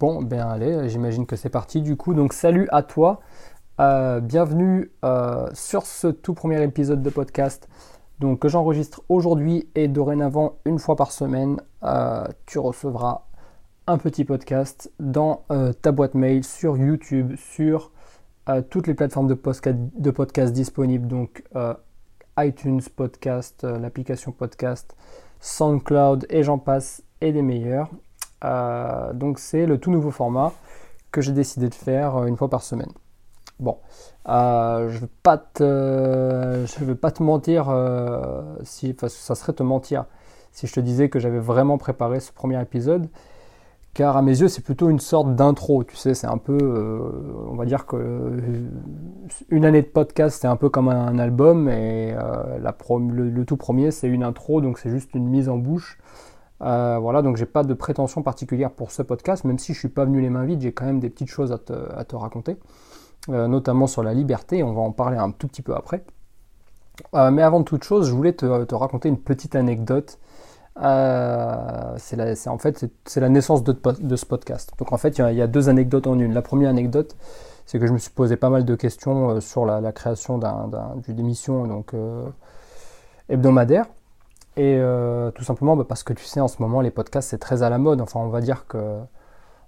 Bon, ben allez, j'imagine que c'est parti du coup. Donc salut à toi, euh, bienvenue euh, sur ce tout premier épisode de podcast donc, que j'enregistre aujourd'hui et dorénavant une fois par semaine. Euh, tu recevras un petit podcast dans ta boîte mail sur YouTube, sur toutes les plateformes de, de podcast disponibles, donc iTunes Podcast, l'application podcast, SoundCloud et j'en passe et des meilleurs. Euh, donc c'est le tout nouveau format que j'ai décidé de faire euh, une fois par semaine. Bon, euh, je ne vais, pas te, je vais pas te mentir, si, ça serait te mentir si je te disais que j'avais vraiment préparé ce premier épisode, car à mes yeux c'est plutôt une sorte d'intro, tu sais, c'est un peu, on va dire que une année de podcast c'est un peu comme un, album, et le, tout premier c'est une intro, donc c'est juste une mise en bouche euh, voilà, donc j'ai pas de prétention particulière pour ce podcast, même si je suis pas venu les mains vides, j'ai quand même des petites choses à te, raconter, euh, notamment sur la liberté, on va en parler un tout petit peu après. Euh, mais avant toute chose, je voulais te, raconter une petite anecdote. c'est en fait c'est la naissance de, ce podcast. Donc en fait, il y, a, deux anecdotes en une. La première anecdote, c'est que je me suis posé pas mal de questions sur la, création d'une émission donc hebdomadaire. Et euh, tout simplement bah, parce que tu sais, en ce moment, les podcasts, c'est très à la mode. Enfin, on va dire que,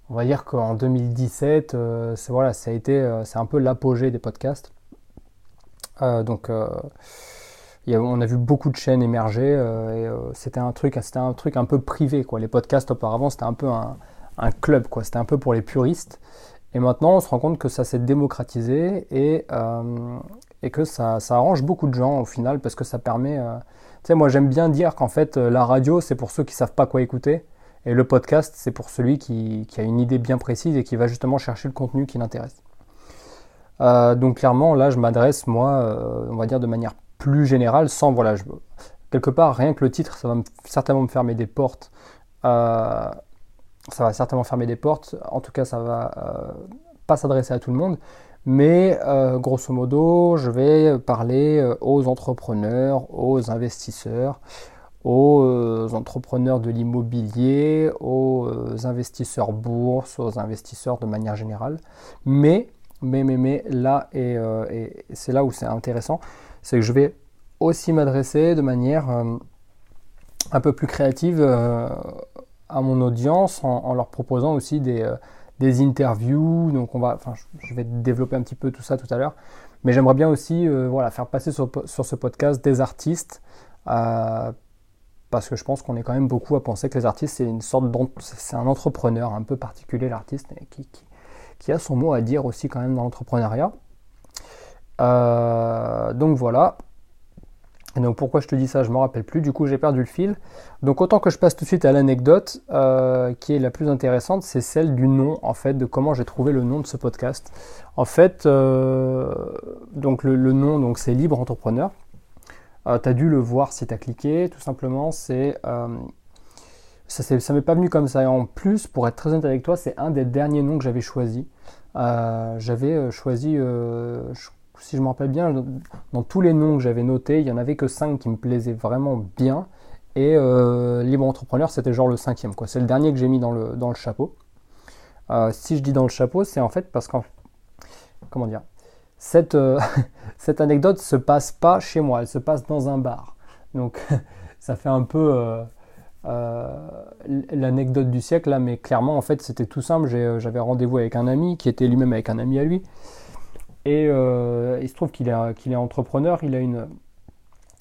on va dire qu'en 2017, euh, c'est voilà, euh, un peu l'apogée des podcasts. donc, on a vu beaucoup de chaînes émerger c'était un truc, un truc un peu privé, quoi. Les podcasts auparavant, c'était un peu un, club. C'était un peu pour les puristes. Et maintenant, on se rend compte que ça s'est démocratisé et, et que ça, arrange beaucoup de gens au final parce que ça permet tu sais, moi j'aime bien dire qu'en fait euh, la radio c'est pour ceux qui savent pas quoi écouter et le podcast c'est pour celui qui, a une idée bien précise et qui va justement chercher le contenu qui l'intéresse. Euh, donc clairement là je m'adresse moi, euh, on va dire de manière plus générale, sans voilà, je, quelque part rien que le titre ça va certainement me fermer des portes. ça va certainement fermer des portes. En tout cas ça va pas s'adresser à tout le monde. Mais euh, grosso modo, je vais parler euh, aux entrepreneurs, aux investisseurs, aux euh, entrepreneurs de l'immobilier, aux investisseurs bourse, aux investisseurs de manière générale. Mais, mais, mais, mais là, et, c'est là où c'est intéressant, c'est que je vais aussi m'adresser de manière un peu plus créative à mon audience en leur proposant aussi des des interviews. Donc on va, enfin, je vais développer un petit peu tout ça tout à l'heure. Mais j'aimerais bien aussi, euh, voilà, faire passer sur, ce podcast des artistes. Euh, parce que je pense qu'on est quand même beaucoup à penser que les artistes, c'est une sorte c'est un entrepreneur un peu particulier, l'artiste, qui, qui, a son mot à dire aussi quand même dans l'entrepreneuriat. Euh, donc voilà, et donc pourquoi je te dis ça, je ne me rappelle plus, du coup j'ai perdu le fil. Donc autant que je passe tout de suite à l'anecdote euh, qui est la plus intéressante, c'est celle du nom en fait, de comment j'ai trouvé le nom de ce podcast. En fait, euh, donc le, nom donc c'est Libre Entrepreneur. Euh, tu as dû le voir si tu as cliqué, tout simplement c'est... ça ne m'est pas venu comme ça. Et en plus, pour être très honnête avec toi, c'est un des derniers noms que j'avais choisi. j'avais choisi, si je me rappelle bien, dans tous les noms que j'avais notés, il n'y en avait que 5 qui me plaisaient vraiment bien. Et euh, Libre Entrepreneur, c'était genre le cinquième. C'est le dernier que j'ai mis dans le, chapeau. Euh, si je dis dans le chapeau, c'est en fait parce qu'en... Comment dire cette, euh, cette anecdote se passe pas chez moi, elle se passe dans un bar. Donc ça fait un peu l'anecdote du siècle mais clairement en fait c'était tout simple. J'avais rendez-vous avec un ami qui était lui-même avec un ami à lui. Et euh, il se trouve qu'il est, est entrepreneur, il a une,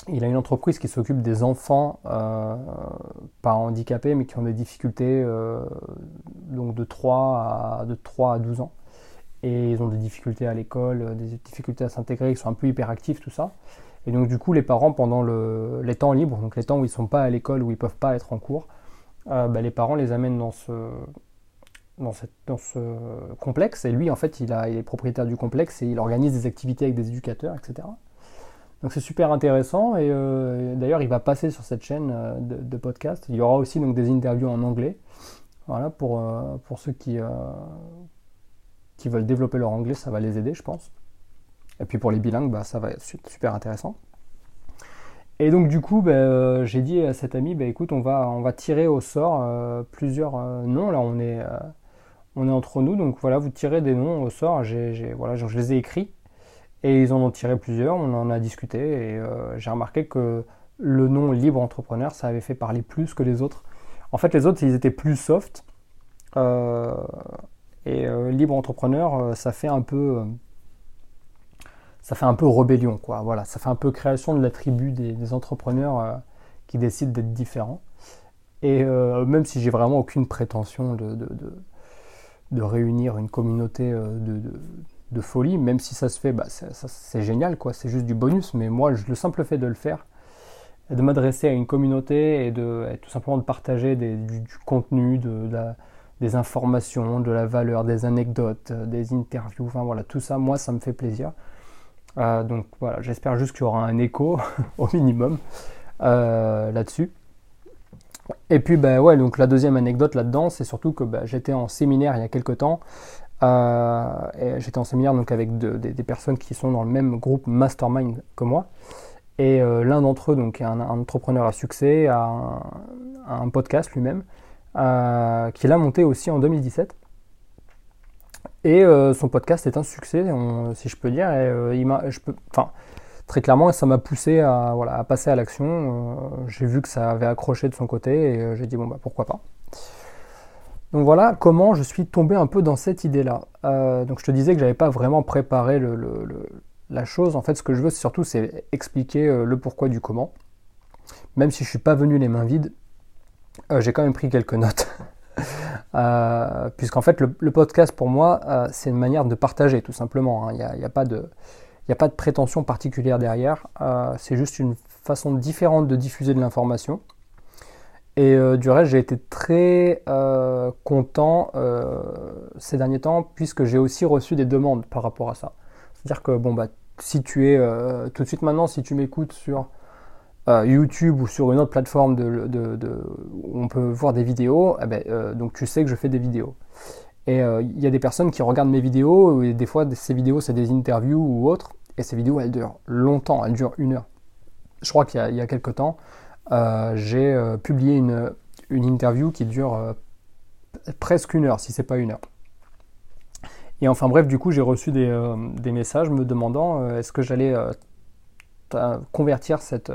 il a une entreprise qui s'occupe des enfants euh, pas handicapés mais qui ont des difficultés euh, donc de 3, à, de 3 à 12 ans. Et ils ont des difficultés à l'école, des difficultés à s'intégrer, ils sont un peu hyperactifs, tout ça. Et donc du coup les parents pendant le, les temps libres, donc les temps où ils ne sont pas à l'école, où ils ne peuvent pas être en cours, bah, les parents les amènent dans ce, dans, ce complexe. Et lui, en fait, il, est propriétaire du complexe et il organise des activités avec des éducateurs, etc. Donc c'est super intéressant. Et euh, d'ailleurs, il va passer sur cette chaîne euh, de, podcast. Il y aura aussi donc, des interviews en anglais. Voilà, pour, euh, pour ceux qui, qui veulent développer leur anglais, ça va les aider, je pense. Et puis pour les bilingues, bah, ça va être super intéressant. Et donc du coup, bah, j'ai dit à cet ami, bah, écoute, on va, on va tirer au sort plusieurs noms. Là, on est on est entre nous, donc voilà, vous tirez des noms au sort. Je les ai écrits et ils en ont tiré plusieurs. On en a discuté et euh, j'ai remarqué que le nom libre entrepreneur, ça avait fait parler plus que les autres. En fait, les autres, ils étaient plus soft. Euh, et euh, libre entrepreneur, ça fait un peu, ça fait un peu rébellion, quoi. Voilà, ça fait un peu création de la tribu des, entrepreneurs qui décident d'être différents. Et même si j'ai vraiment aucune prétention de réunir une communauté euh, de, folie, même si ça se fait, bah, c'est génial, quoi. C'est juste du bonus. Mais moi, le simple fait de le faire, de m'adresser à une communauté et de tout simplement de partager du, contenu, de, des informations, de la valeur, des anecdotes, euh, des interviews, enfin voilà, tout ça, moi, ça me fait plaisir. Euh, donc voilà, j'espère juste qu'il y aura un écho au minimum là-dessus. Et puis, ben ouais, donc la deuxième anecdote là-dedans, c'est surtout que bah, j'étais en séminaire il y a quelques temps. Euh, j'étais en séminaire donc avec des, personnes qui sont dans le même groupe mastermind que moi. Et euh, l'un d'entre eux, donc un, entrepreneur à succès, a un, podcast lui-même, euh, qu'il a monté aussi en 2017. Et son podcast est un succès, si je peux dire. Et, il je peux, enfin, très clairement, ça m'a poussé à, voilà, à passer à l'action. Euh, j'ai vu que ça avait accroché de son côté et euh, j'ai dit bon bah pourquoi pas. Donc voilà comment je suis tombé un peu dans cette idée-là. Euh, donc je te disais que j'avais pas vraiment préparé le, la chose. En fait, ce que je veux surtout, c'est expliquer le pourquoi du comment. Même si je suis pas venu les mains vides, j'ai quand même pris quelques notes. Puisqu'en fait, le, podcast pour moi, c'est une manière de partager tout simplement. Hein. Il n'y a, pas de n'y a pas de prétention particulière derrière, euh, c'est juste une façon différente de diffuser de l'information. Et euh, du reste, j'ai été très euh, content ces derniers temps puisque j'ai aussi reçu des demandes par rapport à ça. C'est-à-dire que bon bah si tu es tout de suite maintenant, si tu m'écoutes sur YouTube ou sur une autre plateforme de, où on peut voir des vidéos, eh ben, donc tu sais que je fais des vidéos. Et il y a des personnes qui regardent mes vidéos, et des fois ces vidéos c'est des interviews ou autres, et ces vidéos, elles durent longtemps, elles durent une heure. Je crois qu'il y, a quelques temps, euh, j'ai euh, publié une, une, interview qui dure euh, presque une heure, si c'est pas une heure. Et enfin bref, du coup, j'ai reçu des, des, messages me demandant est-ce que j'allais convertir cette,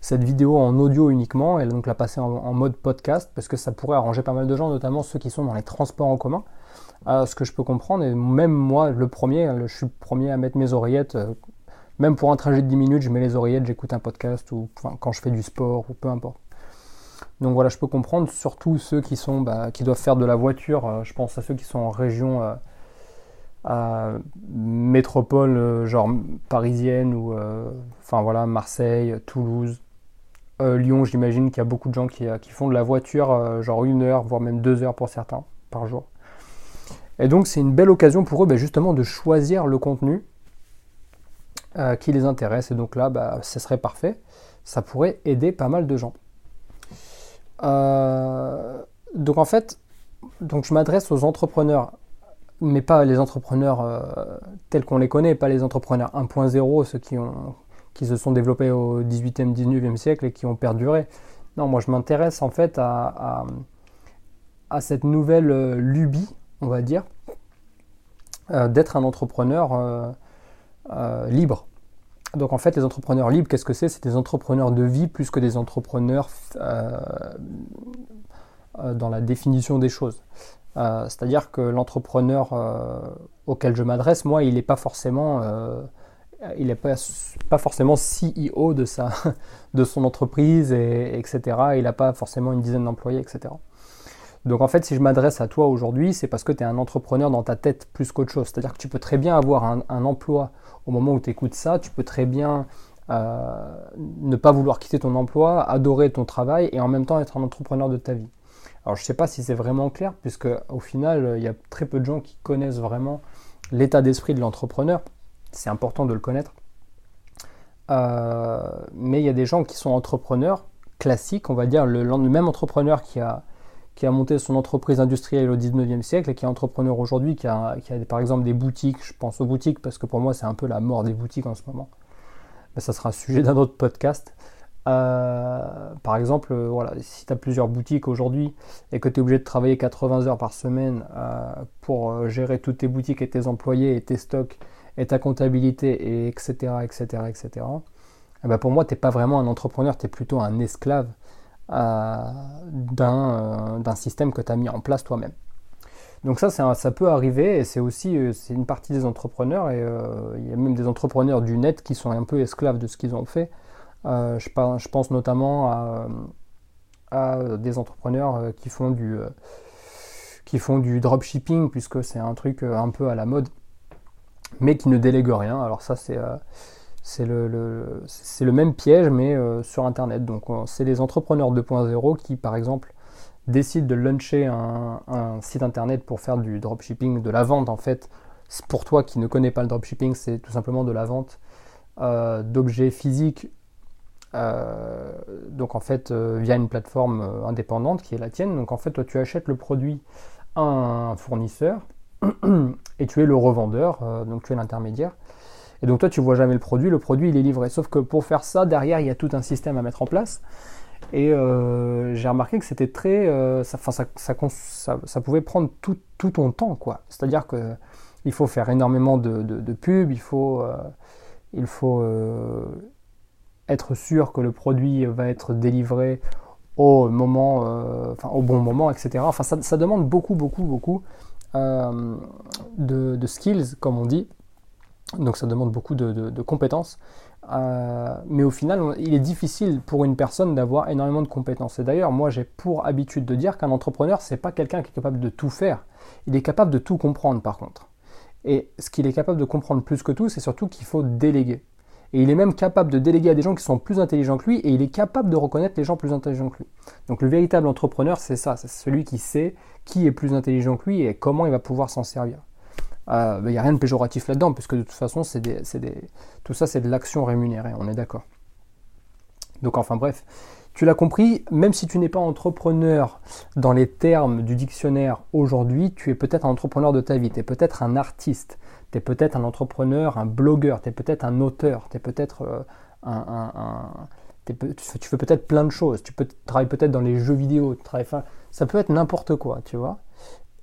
cette vidéo en audio uniquement et donc la passer en, mode podcast parce que ça pourrait arranger pas mal de gens, notamment ceux qui sont dans les transports en commun ce que je peux comprendre. Et même moi, le premier, je suis le premier à mettre mes oreillettes. Euh, même pour un trajet de 10 minutes, je mets les oreillettes, j'écoute un podcast ou quand je fais du sport ou peu importe. Donc voilà, je peux comprendre, surtout ceux qui sont, bah, qui doivent faire de la voiture. Euh, je pense à ceux qui sont en région euh, à métropole, genre parisienne ou, enfin voilà, Marseille, Toulouse, Lyon. J'imagine qu'il y a beaucoup de gens qui, qui font de la voiture, genre une heure, voire même deux heures pour certains par jour. Et donc c'est une belle occasion pour eux bah, justement de choisir le contenu euh, qui les intéresse. Et donc là, bah, ce serait parfait. Ça pourrait aider pas mal de gens. Euh, donc en fait, donc je m'adresse aux entrepreneurs, mais pas les entrepreneurs euh, tels qu'on les connaît, pas les entrepreneurs 1.0, ceux qui, se sont développés au 18e, 19e siècle et qui ont perduré. Non, moi je m'intéresse en fait à cette nouvelle lubie on va dire, euh, d'être un entrepreneur euh, euh, libre. Donc en fait, les entrepreneurs libres, qu'est-ce que c'est? C'est des entrepreneurs de vie plus que des entrepreneurs dans la définition des choses. C'est-à-dire que l'entrepreneur auquel je m'adresse, moi, il n'est pas forcément, il CEO de sa, de son entreprise, et, etc. Il n'a pas forcément une dizaine d'employés, etc. Donc en fait, si je m'adresse à toi aujourd'hui, c'est parce que tu es un entrepreneur dans ta tête plus qu'autre chose. C'est-à-dire que tu peux très bien avoir un, emploi au moment où tu écoutes ça, tu peux très bien euh, ne pas vouloir quitter ton emploi, adorer ton travail et en même temps être un entrepreneur de ta vie. Alors je ne sais pas si c'est vraiment clair, puisque au final, il y a très peu de gens qui connaissent vraiment l'état d'esprit de l'entrepreneur. C'est important de le connaître. Euh, mais il y a des gens qui sont entrepreneurs classiques, on va dire le même entrepreneur qui a qui a monté son entreprise industrielle au 19e siècle et qui est entrepreneur aujourd'hui, qui a, par exemple des boutiques, je pense aux boutiques parce que pour moi c'est un peu la mort des boutiques en ce moment. Mais ça sera le sujet d'un autre podcast. par exemple, voilà, si tu as plusieurs boutiques aujourd'hui et que tu es obligé de travailler 80 heures par semaine pour gérer toutes tes boutiques et tes employés et tes stocks et ta comptabilité, et etc., etc., etc., pour moi, tu n'es pas vraiment un entrepreneur, tu es plutôt un esclave d'un système que tu as mis en place toi-même. Donc ça, ça peut arriver et c'est aussi euh, une partie des entrepreneurs et euh, il y a même des entrepreneurs du net qui sont un peu esclaves de ce qu'ils ont fait. Euh, je, pense notamment à, à des entrepreneurs qui font du qui font du dropshipping puisque c'est un truc un peu à la mode, mais qui ne délèguent rien. Alors ça c'est c'est le, même piège mais sur internet. Donc c'est les entrepreneurs 2.0 qui par exemple décide de launcher un, site internet pour faire du dropshipping, de la vente en fait, pour toi qui ne connais pas le dropshipping, c'est tout simplement de la vente euh, d'objets physiques. Euh, donc en fait euh, via une plateforme indépendante qui est la tienne. Donc en fait toi tu achètes le produit à un fournisseur et tu es le revendeur, donc tu es l'intermédiaire. Et donc toi tu vois jamais le produit, le produit il est livré. Sauf que pour faire ça derrière il y a tout un système à mettre en place. Et euh, j'ai remarqué que c'était très. Euh, ça, ça, pouvait prendre tout, ton temps, quoi. C'est-à-dire qu'il faut faire énormément de, pubs, il faut, euh, il faut être sûr que le produit va être délivré au moment, enfin, au bon moment, etc. Enfin, ça, demande beaucoup, beaucoup, beaucoup de, skills, comme on dit. Donc, ça demande beaucoup de compétences. Euh, mais au final, il est difficile pour une personne d'avoir énormément de compétences. Et d'ailleurs, moi, j'ai pour habitude de dire qu'un entrepreneur, c'est pas quelqu'un qui est capable de tout faire. Il est capable de tout comprendre, par contre. Et ce qu'il est capable de comprendre plus que tout, c'est surtout qu'il faut déléguer. Et il est même capable de déléguer à des gens qui sont plus intelligents que lui, et il est capable de reconnaître les gens plus intelligents que lui. Donc le véritable entrepreneur, c'est ça, c'est celui qui sait qui est plus intelligent que lui et comment il va pouvoir s'en servir. Il euh, n'y a rien de péjoratif là-dedans, puisque de toute façon, c'est des, tout ça, c'est de l'action rémunérée, on est d'accord. Donc enfin bref, tu l'as compris, même si tu n'es pas entrepreneur dans les termes du dictionnaire aujourd'hui, tu es peut-être un entrepreneur de ta vie, tu es peut-être un artiste, tu es peut-être un entrepreneur, un blogueur, tu es peut-être un auteur, tu es peut-être euh, un... tu fais peut-être plein de choses, tu peux travailler peut-être dans les jeux vidéo, ça peut être n'importe quoi, tu vois.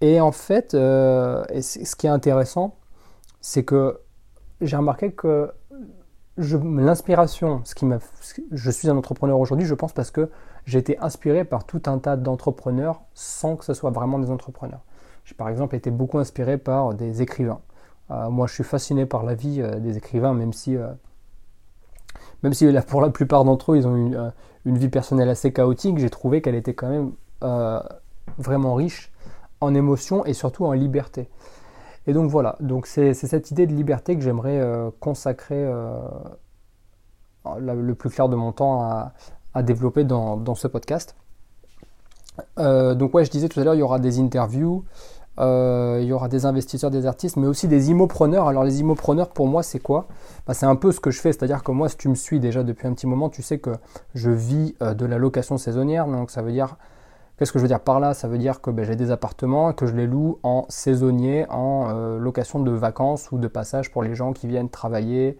Et en fait, euh, ce qui est intéressant, c'est que j'ai remarqué que l'inspiration, ce qui m'a, je suis un entrepreneur aujourd'hui, je pense parce que j'ai été inspiré par tout un tas d'entrepreneurs sans que ce soit vraiment des entrepreneurs. J'ai par exemple été beaucoup inspiré par des écrivains. Euh, moi, je suis fasciné par la vie euh, des écrivains, même si, même si pour la plupart d'entre eux, ils ont une, une vie personnelle assez chaotique, j'ai trouvé qu'elle était quand même vraiment riche en émotion et surtout en liberté. Et donc voilà, donc c'est cette idée de liberté que j'aimerais euh, consacrer euh, le plus clair de mon temps à, développer dans, ce podcast. Euh, donc ouais, je disais tout à l'heure, il y aura des interviews, il y aura des investisseurs, des artistes, mais aussi des immopreneurs. Alors les immopreneurs, pour moi, c'est quoi? Bah, C'est un peu ce que je fais, c'est-à-dire que moi, si tu me suis déjà depuis un petit moment, tu sais que je vis de la location saisonnière, donc ça veut dire Qu'est-ce que je veux dire par là? Ça veut dire que ben, j'ai des appartements et que je les loue en saisonnier, en euh, location de vacances ou de passage pour les gens qui viennent travailler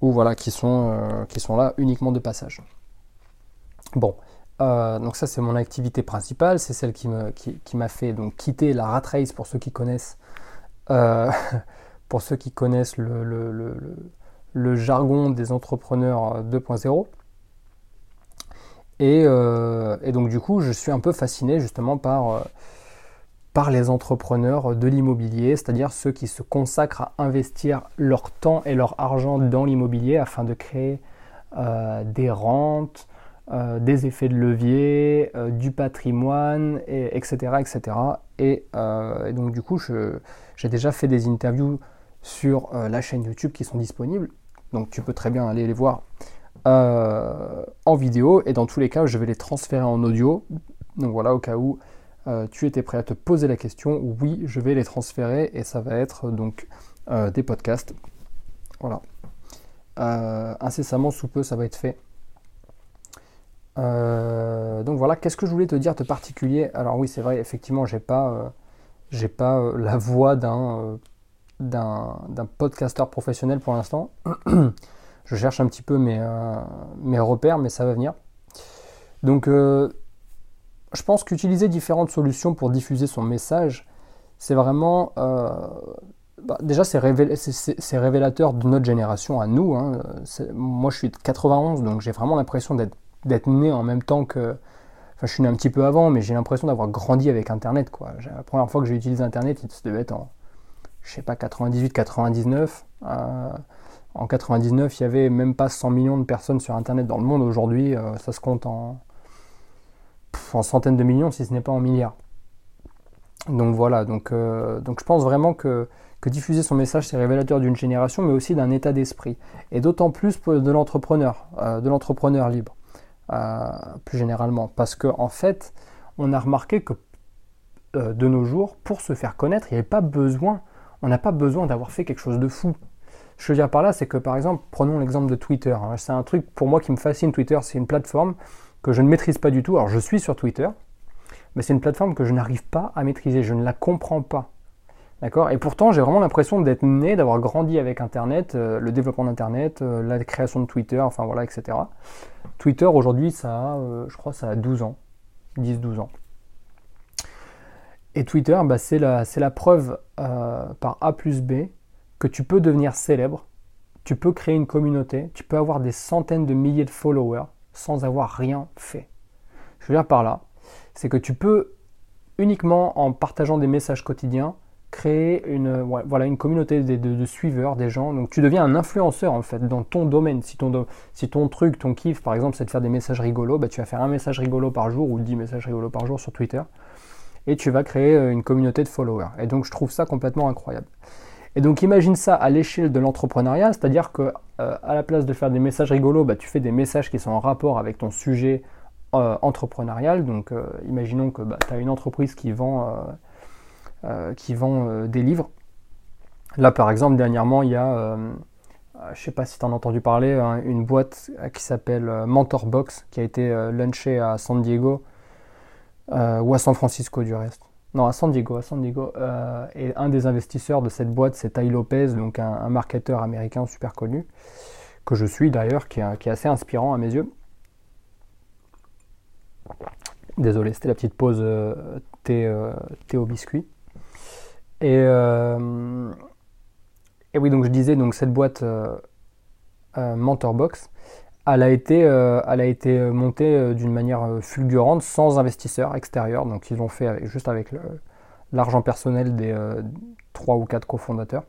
ou voilà, qui sont, euh, qui sont là uniquement de passage. Bon, euh, donc ça c'est mon activité principale, c'est celle qui, m'a fait donc quitter la rat race pour ceux qui connaissent, pour ceux qui connaissent le jargon des entrepreneurs 2.0. Euh, et, donc du coup, je suis un peu fasciné justement par, euh, par les entrepreneurs de l'immobilier, c'est-à-dire ceux qui se consacrent à investir leur temps et leur argent dans l'immobilier afin de créer euh, des rentes, des effets de levier, du patrimoine, et, etc., etc. Et, donc du coup, j'ai déjà fait des interviews sur la chaîne YouTube qui sont disponibles. Donc tu peux très bien aller les voir euh, en vidéo et dans tous les cas je vais les transférer en audio. Donc voilà, au cas où euh, tu étais prêt à te poser la question, oui, je vais les transférer et ça va être donc euh, des podcasts. Voilà. incessamment sous peu, ça va être fait. donc voilà, qu'est-ce que je voulais te dire de particulier? Alors oui, c'est vrai, effectivement, j'ai pas, j'ai pas la voix d'un, d'un, podcasteur professionnel pour l'instant. Je cherche un petit peu mes, mes repères, mais ça va venir. Donc, je pense qu'utiliser différentes solutions pour diffuser son message, c'est vraiment bah, déjà, c'est révélateur de notre génération à nous. Hein. Moi, je suis de 91, donc j'ai vraiment l'impression d'être né en même temps que. Enfin, je suis né un petit peu avant, mais j'ai l'impression d'avoir grandi avec Internet. La première fois que j'ai utilisé Internet, il devait être en, je sais pas, 98, 99. Euh, en 99, il y avait même pas 100 millions de personnes sur Internet dans le monde. Aujourd'hui, euh, ça se compte en, en centaines de millions, si ce n'est pas en milliards. Donc voilà, donc, euh, je pense vraiment que diffuser son message, c'est révélateur d'une génération, mais aussi d'un état d'esprit. Et d'autant plus de l'entrepreneur, euh, de l'entrepreneur libre, plus généralement. Parce qu'en en fait, on a remarqué que de nos jours, pour se faire connaître, il n'y avait pas besoin, on n'a pas besoin d'avoir fait quelque chose de fou. Ce que je veux dire par là, c'est que par exemple, prenons l'exemple de Twitter. Hein. C'est un truc pour moi qui me fascine. Twitter, c'est une plateforme que je ne maîtrise pas du tout. Alors je suis sur Twitter, mais c'est une plateforme que je n'arrive pas à maîtriser. Je ne la comprends pas. D'accord? Et pourtant, j'ai vraiment l'impression d'être né, d'avoir grandi avec Internet, euh, le développement d'Internet, euh, la création de Twitter, enfin voilà, etc. Twitter, aujourd'hui, ça a, euh, je crois, ça a 12 ans, 10-12 ans. Et Twitter, bah, c'est la, la, preuve par A plus B que tu peux devenir célèbre, tu peux créer une communauté, tu peux avoir des centaines de milliers de followers sans avoir rien fait. Je veux dire par là, c'est que tu peux uniquement en partageant des messages quotidiens, créer une, voilà, une communauté de, suiveurs, des gens. Donc tu deviens un influenceur en fait dans ton domaine. Si ton, si ton truc, ton kiff par exemple, c'est de faire des messages rigolos, bah, tu vas faire un message rigolo par jour ou 10 messages rigolos par jour sur Twitter et tu vas créer euh, une communauté de followers. Et donc je trouve ça complètement incroyable. Et donc imagine ça à l'échelle de l'entrepreneuriat, c'est-à-dire que euh, à la place de faire des messages rigolos, bah, tu fais des messages qui sont en rapport avec ton sujet euh, entrepreneurial. Donc imaginons que bah, tu as une entreprise qui vend euh, qui vend euh, des livres. Là, par exemple, dernièrement, il y a, euh, je ne sais pas si tu en as entendu parler, hein, une boîte qui s'appelle Mentorbox, qui a été launchée à San Diego, ou à San Francisco du reste. Non, à San Diego, à San Diego. et un des investisseurs de cette boîte, c'est Ty Lopez, donc un, marketeur américain super connu, que je suis d'ailleurs, qui, est assez inspirant à mes yeux. Désolé, c'était la petite pause thé, thé, au biscuit. Et, euh, et oui, donc je disais, donc cette boîte euh, euh, Mentorbox, elle a été, a été montée d'une manière fulgurante, sans investisseurs extérieurs. Donc ils l'ont fait juste avec l'argent personnel des trois ou quatre cofondateurs.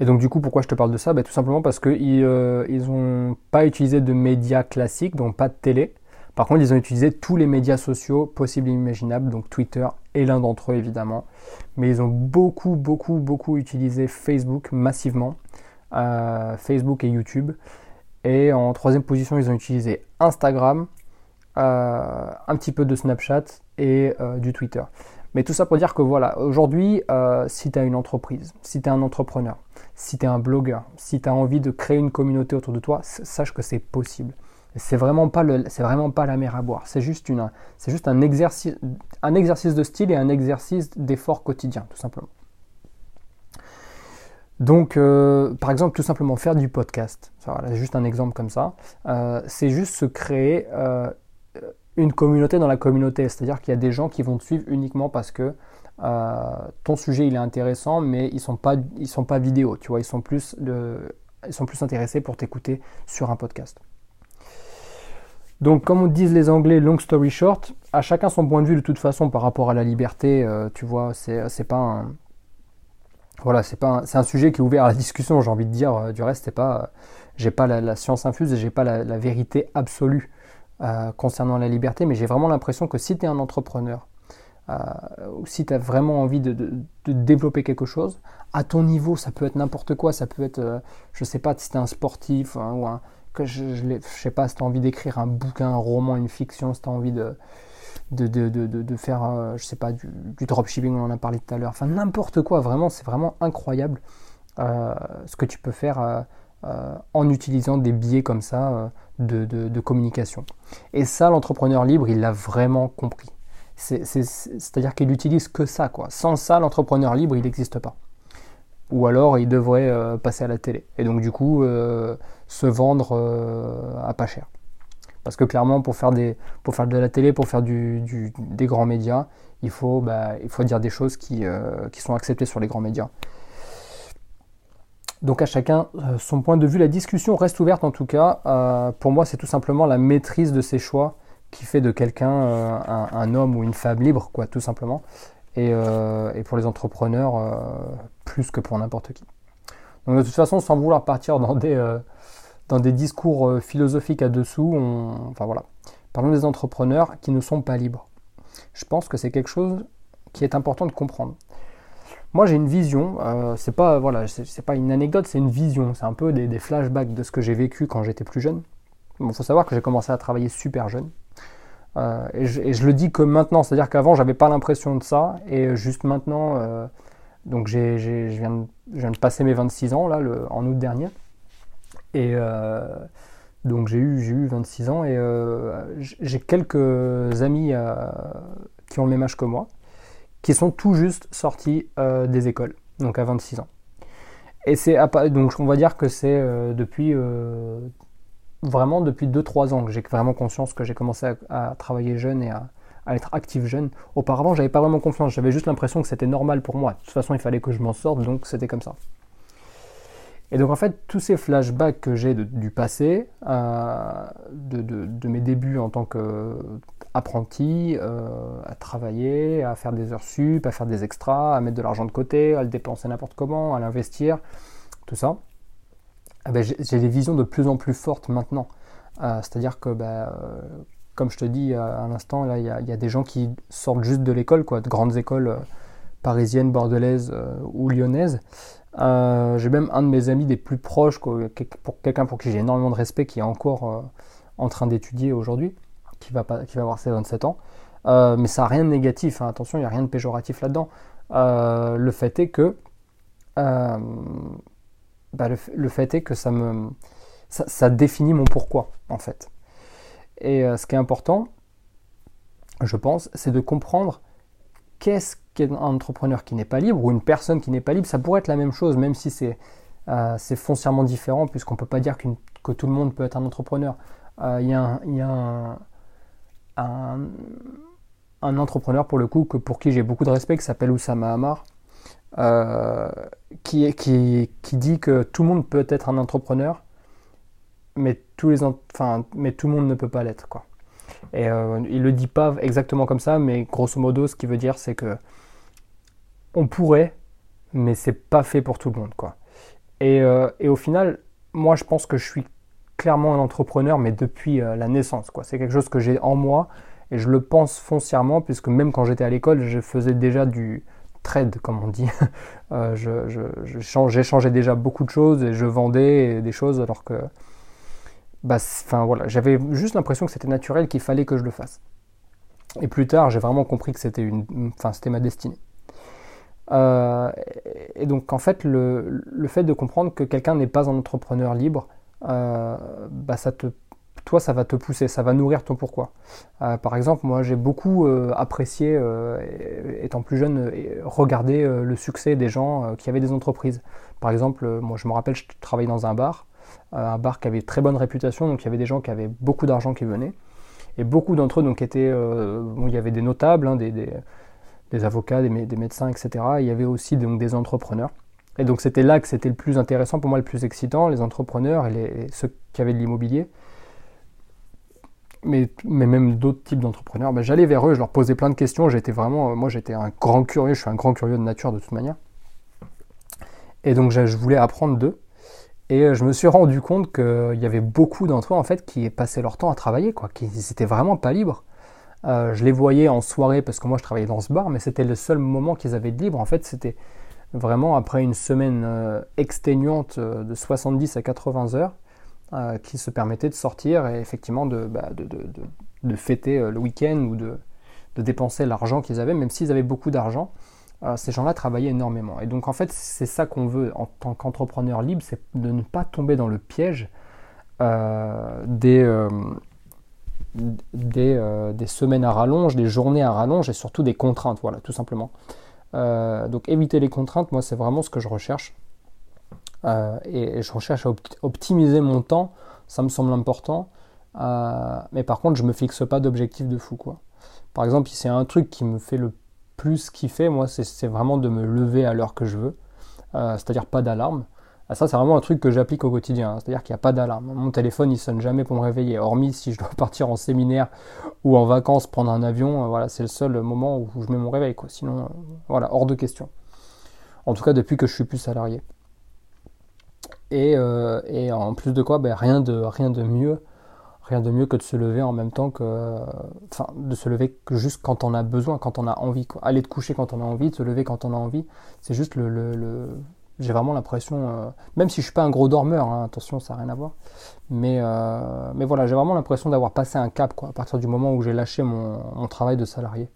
Et donc du coup, pourquoi je te parle de ça? Ben, Tout simplement parce qu'ils n'ont pas utilisé de médias classiques, donc pas de télé. Par contre, ils ont utilisé tous les médias sociaux possibles et imaginables, donc Twitter est l'un d'entre eux évidemment. Mais ils ont beaucoup, beaucoup, beaucoup utilisé Facebook massivement, euh, Facebook et YouTube. Et en troisième position, ils ont utilisé Instagram, euh, un petit peu de Snapchat et euh, du Twitter. Mais tout ça pour dire que voilà, aujourd'hui, si tu as une entreprise, si tu es un entrepreneur, si tu es un blogueur, si tu as envie de créer une communauté autour de toi, sache que c'est possible. C'est vraiment pas le, c'est vraiment pas la mer à boire. C'est juste une, c'est juste un exercice, un exercice de style et un exercice d'effort quotidien, tout simplement. Donc, euh, par exemple, tout simplement faire du podcast. Voilà, juste un exemple comme ça. Euh, c'est juste se créer euh, une communauté dans la communauté. C'est-à-dire qu'il y a des gens qui vont te suivre uniquement parce que ton sujet il est intéressant, mais ils sont pas, ils sont pas vidéo. Tu vois, ils sont plus, ils sont plus intéressés pour t'écouter sur un podcast. Donc, comme disent les Anglais, long story short, à chacun son point de vue de toute façon par rapport à la liberté. Tu vois, c'est pas un. Voilà, c'est un sujet qui est ouvert à la discussion. J'ai envie de dire. Euh, du reste, c'est pas. j'ai pas la, science infuse et j'ai pas la, vérité absolue euh, concernant la liberté, mais j'ai vraiment l'impression que si tu es un entrepreneur ou si tu as vraiment envie de, développer quelque chose, à ton niveau, ça peut être n'importe quoi. Ça peut être, je sais pas, si tu es un sportif hein, ou un que je, je, sais pas si tu as envie d'écrire un bouquin, un roman, une fiction, si tu as envie de, de, faire, euh, je sais pas, du, dropshipping, on en a parlé tout à l'heure, enfin n'importe quoi, vraiment, c'est vraiment incroyable euh, ce que tu peux faire euh, en utilisant des biais comme ça de, communication. Et ça, l'entrepreneur libre, il l'a vraiment compris. C'est-à-dire qu'il utilise que ça, quoi. Sans ça, l'entrepreneur libre, il n'existe pas. ou alors ils devraient passer à la télé. Et donc du coup, se vendre à pas cher. Parce que clairement, pour faire, de la télé, pour faire des grands médias, il faut, bah, dire des choses qui, qui sont acceptées sur les grands médias. Donc à chacun euh, son point de vue. La discussion reste ouverte en tout cas. Euh, pour moi, c'est tout simplement la maîtrise de ses choix qui fait de quelqu'un euh, un, homme ou une femme libre, quoi, tout simplement. Et, pour les entrepreneurs, plus que pour n'importe qui. Donc de toute façon, sans vouloir partir dans des, dans des discours philosophiques à dessous, enfin voilà. Parlons des entrepreneurs qui ne sont pas libres. Je pense que c'est quelque chose qui est important de comprendre. Moi, j'ai une vision. Euh, c'est pas voilà, pas une anecdote, c'est une vision. C'est un peu des, flashbacks de ce que j'ai vécu quand j'étais plus jeune. Il faut savoir que j'ai commencé à travailler super jeune. Euh, et, je, le dis que maintenant, c'est-à-dire qu'avant, j'avais pas l'impression de ça, et juste maintenant, euh, donc je, viens de, passer mes 26 ans là, en août dernier, et donc j'ai eu, eu 26 ans, et j'ai quelques amis qui ont le même âge que moi, qui sont tout juste sortis euh, des écoles, donc à 26 ans. Et c'est donc on va dire que c'est euh, depuis euh, vraiment depuis 2-3 ans que j'ai vraiment conscience que j'ai commencé à, travailler jeune et à, à être actif jeune. Auparavant, j'avais pas vraiment confiance, j'avais juste l'impression que c'était normal pour moi. De toute façon, il fallait que je m'en sorte, donc c'était comme ça. Et donc en fait, tous ces flashbacks que j'ai du passé, euh, de, mes débuts en tant qu'apprenti, euh, à travailler, à faire des heures sup, à faire des extras, à mettre de l'argent de côté, à le dépenser n'importe comment, à l'investir, tout ça, eh ben, j'ai des visions de plus en plus fortes maintenant. Euh, c'est-à-dire que, ben, comme je te dis à l'instant, il y, a des gens qui sortent juste de l'école, quoi, de grandes écoles parisiennes, bordelaises ou lyonnaises. Euh, j'ai même un de mes amis des plus proches, quelqu'un pour qui j'ai énormément de respect, qui est encore euh, en train d'étudier aujourd'hui, qui va, qui va avoir ses 27 ans. Euh, mais ça n'a rien de négatif, hein. attention, il n'y a rien de péjoratif là-dedans. le fait est que bah, le, fait est que ça me ça, définit mon pourquoi en fait. Et ce qui est important, je pense, c'est de comprendre qu'est-ce qu'un entrepreneur qui n'est pas libre ou une personne qui n'est pas libre, ça pourrait être la même chose, même si c'est euh, foncièrement différent, puisqu'on ne peut pas dire que tout le monde peut être un entrepreneur. Euh, il y a, un, entrepreneur, pour le coup, que, pour qui j'ai beaucoup de respect, qui s'appelle Oussama Hamar, euh, qui, qui, qui, dit que tout le monde peut être un entrepreneur, mais, tous les, mais tout le monde ne peut pas l'être. quoi. Et euh, il le dit pas exactement comme ça, mais grosso modo, ce qu'il veut dire, c'est que on pourrait, mais c'est pas fait pour tout le monde, quoi. Et, euh, et, au final, moi, je pense que je suis clairement un entrepreneur, mais depuis euh, la naissance, quoi. C'est quelque chose que j'ai en moi et je le pense foncièrement, puisque même quand j'étais à l'école, je faisais déjà du trade, comme on dit. euh, J'échangeais déjà beaucoup de choses et je vendais des choses alors que bah, voilà, j'avais juste l'impression que c'était naturel, qu'il fallait que je le fasse. Et plus tard, j'ai vraiment compris que c'était une, enfin c'était ma destinée. Euh, et donc en fait, le, le, fait de comprendre que quelqu'un n'est pas un entrepreneur libre, euh, bah ça te, toi, ça va te pousser, ça va nourrir ton pourquoi. Euh, par exemple, moi, j'ai beaucoup apprécié, étant plus jeune, regarder le succès des gens qui avaient des entreprises. Par exemple, moi, je me rappelle, je travaillais dans un bar un bar qui avait très bonne réputation, donc il y avait des gens qui avaient beaucoup d'argent qui venaient. Et beaucoup d'entre eux donc étaient, bon, il y avait des notables, hein, des, avocats, des, des, médecins, etc. il y avait aussi donc des entrepreneurs. Et donc c'était là que c'était le plus intéressant pour moi, le plus excitant, les entrepreneurs et, ceux qui avaient de l'immobilier. Mais, mais, même d'autres types d'entrepreneurs, ben, j'allais vers eux, je leur posais plein de questions. J'étais vraiment, moi j'étais un grand curieux, je suis un grand curieux de nature de toute manière. Et donc je voulais apprendre d'eux. Et euh, je me suis rendu compte qu'il y avait beaucoup d'entre eux en fait qui passaient leur temps à travailler, quoi, n'étaient vraiment pas libres. Euh, je les voyais en soirée parce que moi je travaillais dans ce bar, mais c'était le seul moment qu'ils avaient de libre. En fait, c'était vraiment après une semaine euh, exténuante de 70 à 80 heures qui se permettaient de sortir et effectivement de, bah, fêter le week-end ou de, dépenser l'argent qu'ils avaient, même s'ils avaient beaucoup d'argent. Euh, ces gens-là travaillaient énormément. Et donc en fait, c'est ça qu'on veut en tant qu'entrepreneur libre, c'est de ne pas tomber dans le piège euh, des, euh, des, semaines à rallonge, des journées à rallonge et surtout des contraintes, voilà, tout simplement. donc éviter les contraintes, moi c'est vraiment ce que je recherche. et, je recherche à optimiser mon temps, ça me semble important. mais par contre, je me fixe pas d'objectif de fou. Quoi. Par exemple, c'est un truc qui me fait le plus kiffer, moi, c'est vraiment de me lever à l'heure que je veux. C'est-à-dire pas d'alarme. Ah, ça, c'est vraiment un truc que j'applique au quotidien. Hein. C'est-à-dire qu'il n'y a pas d'alarme. Mon téléphone, il sonne jamais pour me réveiller. Hormis si je dois partir en séminaire ou en vacances, prendre un avion. Euh, voilà, c'est le seul moment où je mets mon réveil. Quoi. Sinon, euh, voilà, hors de question. En tout cas, depuis que je suis plus salarié. Et, euh, en plus de quoi, ben, rien, de, rien de mieux. Rien de mieux que de se lever en même temps que. Enfin, de se lever juste quand on a besoin, quand on a envie. Aller te coucher quand on a envie, de se lever quand on a envie. C'est juste le j'ai vraiment l'impression, euh, même si je suis pas un gros dormeur, hein, attention, ça n'a rien à voir, mais, euh, mais voilà, j'ai vraiment l'impression d'avoir passé un cap quoi, à partir du moment où j'ai lâché mon, travail de salarié.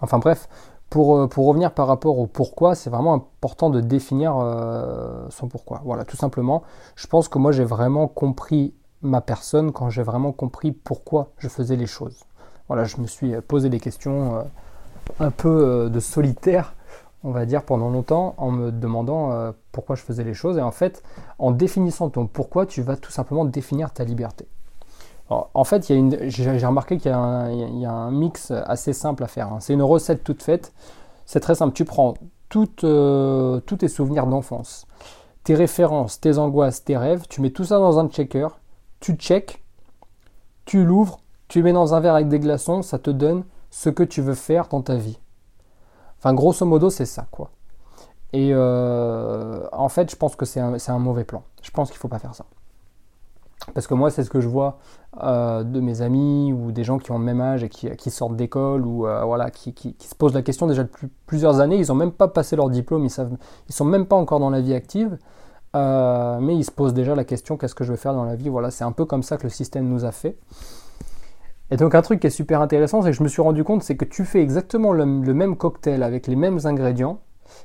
Enfin bref, pour, euh, pour, revenir par rapport au pourquoi, c'est vraiment important de définir son pourquoi. Voilà, tout simplement, je pense que moi j'ai vraiment compris ma personne quand j'ai vraiment compris pourquoi je faisais les choses. Voilà, je me suis posé des questions un peu de solitaire on va dire, pendant longtemps en me demandant euh, pourquoi je faisais les choses. Et en fait, en définissant ton pourquoi, tu vas tout simplement définir ta liberté. en fait, j'ai remarqué qu'il y, a un mix assez simple à faire. Hein. C'est une recette toute faite. C'est très simple. Tu prends euh, tous tes souvenirs d'enfance, tes références, tes angoisses, tes rêves, tu mets tout ça dans un checker, tu check, tu l'ouvres, tu mets dans un verre avec des glaçons, ça te donne ce que tu veux faire dans ta vie. Enfin, grosso modo, c'est ça, quoi. Et euh, en fait, je pense que c'est un, mauvais plan. Je pense qu'il ne faut pas faire ça. Parce que moi, c'est ce que je vois euh, de mes amis ou des gens qui ont le même âge et qui, sortent d'école ou euh, voilà, qui, se posent la question déjà depuis plusieurs années. Ils n'ont même pas passé leur diplôme, ils savent, ils sont même pas encore dans la vie active, mais ils se posent déjà la question qu'est-ce que je veux faire dans la vie? Voilà, c'est un peu comme ça que le système nous a fait. Et donc un truc qui est super intéressant, c'est que je me suis rendu compte, c'est que tu fais exactement le, même cocktail avec les mêmes ingrédients,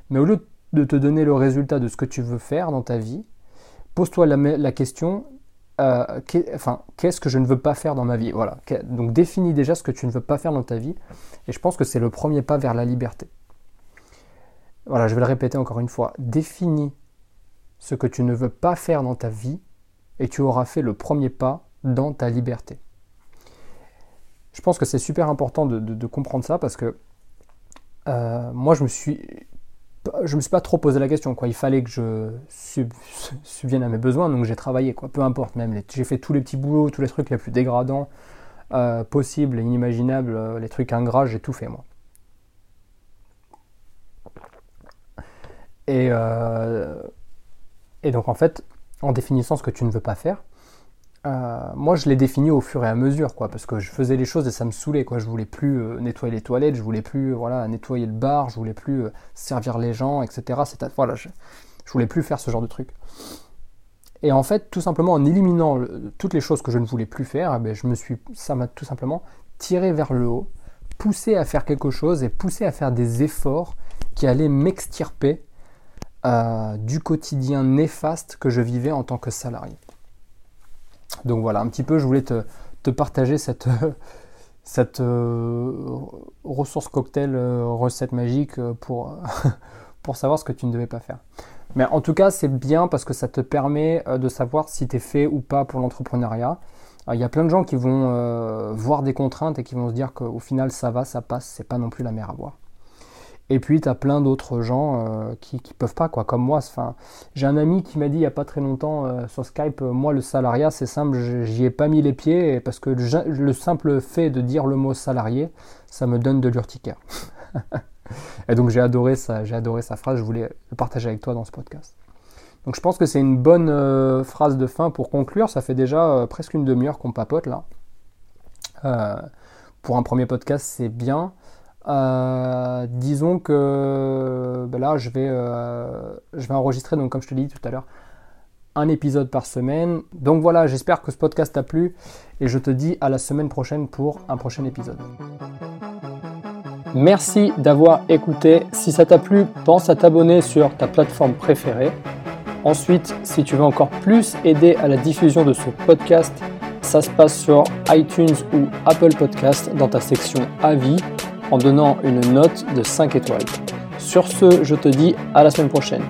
mais au lieu de te donner le résultat de ce que tu veux faire dans ta vie, pose-toi la, question, euh, enfin, qu'est-ce que je ne veux pas faire dans ma vie? Voilà. Donc définis déjà ce que tu ne veux pas faire dans ta vie, et je pense que c'est le premier pas vers la liberté. Voilà, je vais le répéter encore une fois. Définis ce que tu ne veux pas faire dans ta vie, et tu auras fait le premier pas dans ta liberté. Je pense que c'est super important de, comprendre ça parce que euh, moi, je me suis je me suis pas trop posé la question. Quoi. Il fallait que je subvienne à mes besoins, donc j'ai travaillé. Quoi. Peu importe, même. J'ai fait tous les petits boulots, tous les trucs les plus dégradants euh, possibles et inimaginables, euh, les trucs ingrats, j'ai tout fait, moi. Et, et donc, en fait, en définissant ce que tu ne veux pas faire, euh, moi, je l'ai défini au fur et à mesure, quoi, parce que je faisais les choses et ça me saoulait, quoi. Je voulais plus euh, nettoyer les toilettes, je voulais plus, voilà, nettoyer le bar, je voulais plus euh, servir les gens, etc. Voilà, je, je, voulais plus faire ce genre de truc. Et en fait, tout simplement en éliminant toutes les choses que je ne voulais plus faire, eh ben, je me suis, ça m'a tout simplement tiré vers le haut, poussé à faire quelque chose et poussé à faire des efforts qui allaient m'extirper du quotidien néfaste que je vivais en tant que salarié. Donc voilà, un petit peu, je voulais te, partager cette, euh, ressource cocktail, euh, recette magique euh, pour, pour savoir ce que tu ne devais pas faire. Mais en tout cas, c'est bien parce que ça te permet de savoir si tu es fait ou pas pour l'entrepreneuriat. Il y a plein de gens qui vont voir des contraintes et qui vont se dire qu'au final ça va, ça passe, c'est pas non plus la mer à boire. Et puis, tu as plein d'autres gens euh, qui ne peuvent pas, quoi, comme moi. Enfin, j'ai un ami qui m'a dit il n'y a pas très longtemps euh, sur Skype, euh, moi, le salariat, c'est simple, j'y ai pas mis les pieds, parce que le, simple fait de dire le mot salarié, ça me donne de l'urticaire. et donc, j'ai adoré, ça, j'ai adoré sa phrase, je voulais le partager avec toi dans ce podcast. Donc, je pense que c'est une bonne phrase de fin pour conclure. Ça fait déjà presque une demi-heure qu'on papote là. pour un premier podcast, c'est bien. Euh, disons que ben là, je vais, euh, je vais enregistrer, donc comme je te l'ai dit tout à l'heure, un épisode par semaine. Donc voilà, j'espère que ce podcast t'a plu et je te dis à la semaine prochaine pour un prochain épisode. Merci d'avoir écouté. Si ça t'a plu, pense à t'abonner sur ta plateforme préférée. Ensuite, si tu veux encore plus aider à la diffusion de ce podcast, ça se passe sur iTunes ou Apple Podcast dans ta section Avis en donnant une note de 5 étoiles. Sur ce, je te dis à la semaine prochaine.